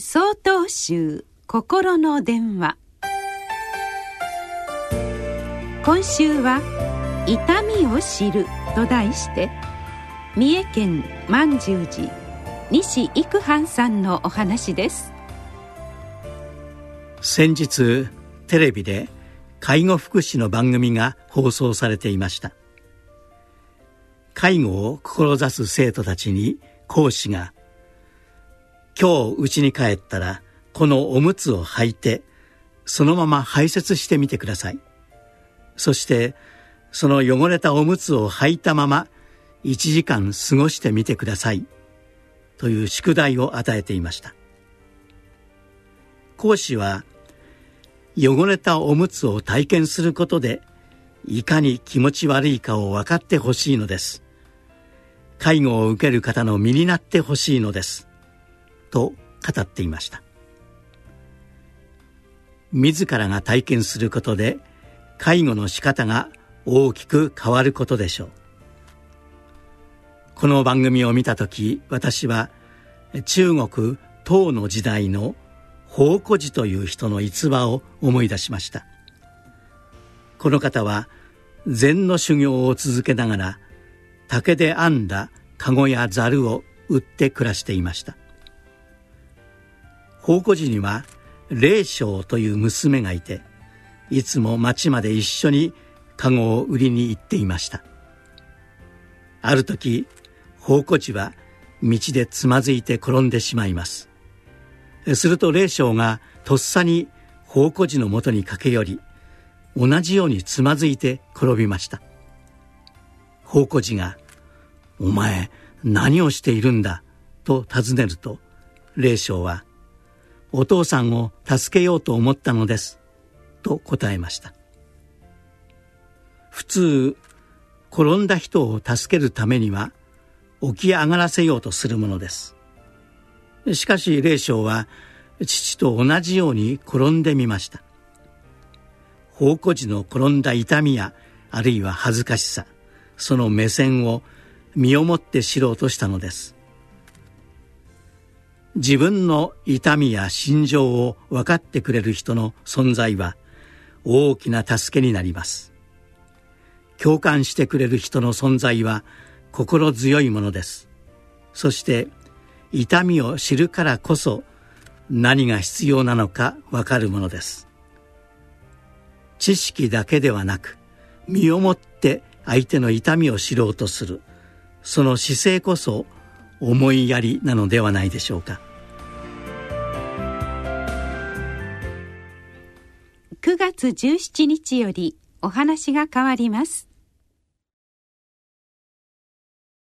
総統集心の電話。今週は「痛みを知る」と題して三重県満十寺西育藩さんのお話です。先日テレビで介護福祉の番組が放送されていました。介護を志す生徒たちに講師が今日家に帰ったらこのおむつを履いてそのまま排泄してみてください。そしてその汚れたおむつを履いたまま1時間過ごしてみてください。という宿題を与えていました。講師は汚れたおむつを体験することでいかに気持ち悪いかを分かってほしいのです。介護を受ける方の身になってほしいのです。と語っていました。自らが体験することで介護の仕方が大きく変わることでしょう。この番組を見た時私は中国唐の時代の宝庫寺という人の逸話を思い出しました。この方は禅の修行を続けながら竹で編んだ籠やざるを売って暮らしていました。宝庫寺には霊将という娘がいていつも町まで一緒に籠を売りに行っていました。ある時宝庫寺は道でつまずいて転んでしまいます。すると霊将がとっさに宝庫寺のもとに駆け寄り同じようにつまずいて転びました。宝庫寺が「お前何をしているんだ?」と尋ねると霊将はお父さんを助けようと思ったのです」と答えました。普通転んだ人を助けるためには起き上がらせようとするものです。しかし霊将は父と同じように転んでみました。宝庫寺の転んだ痛みやあるいは恥ずかしさその目線を身をもって知ろうとしたのです。自分の痛みや心情を分かってくれる人の存在は大きな助けになります。共感してくれる人の存在は心強いものです。そして痛みを知るからこそ何が必要なのか分かるものです。知識だけではなく身をもって相手の痛みを知ろうとする。その姿勢こそ思いやりなのではないでしょうか。月17日よりお話が変わります。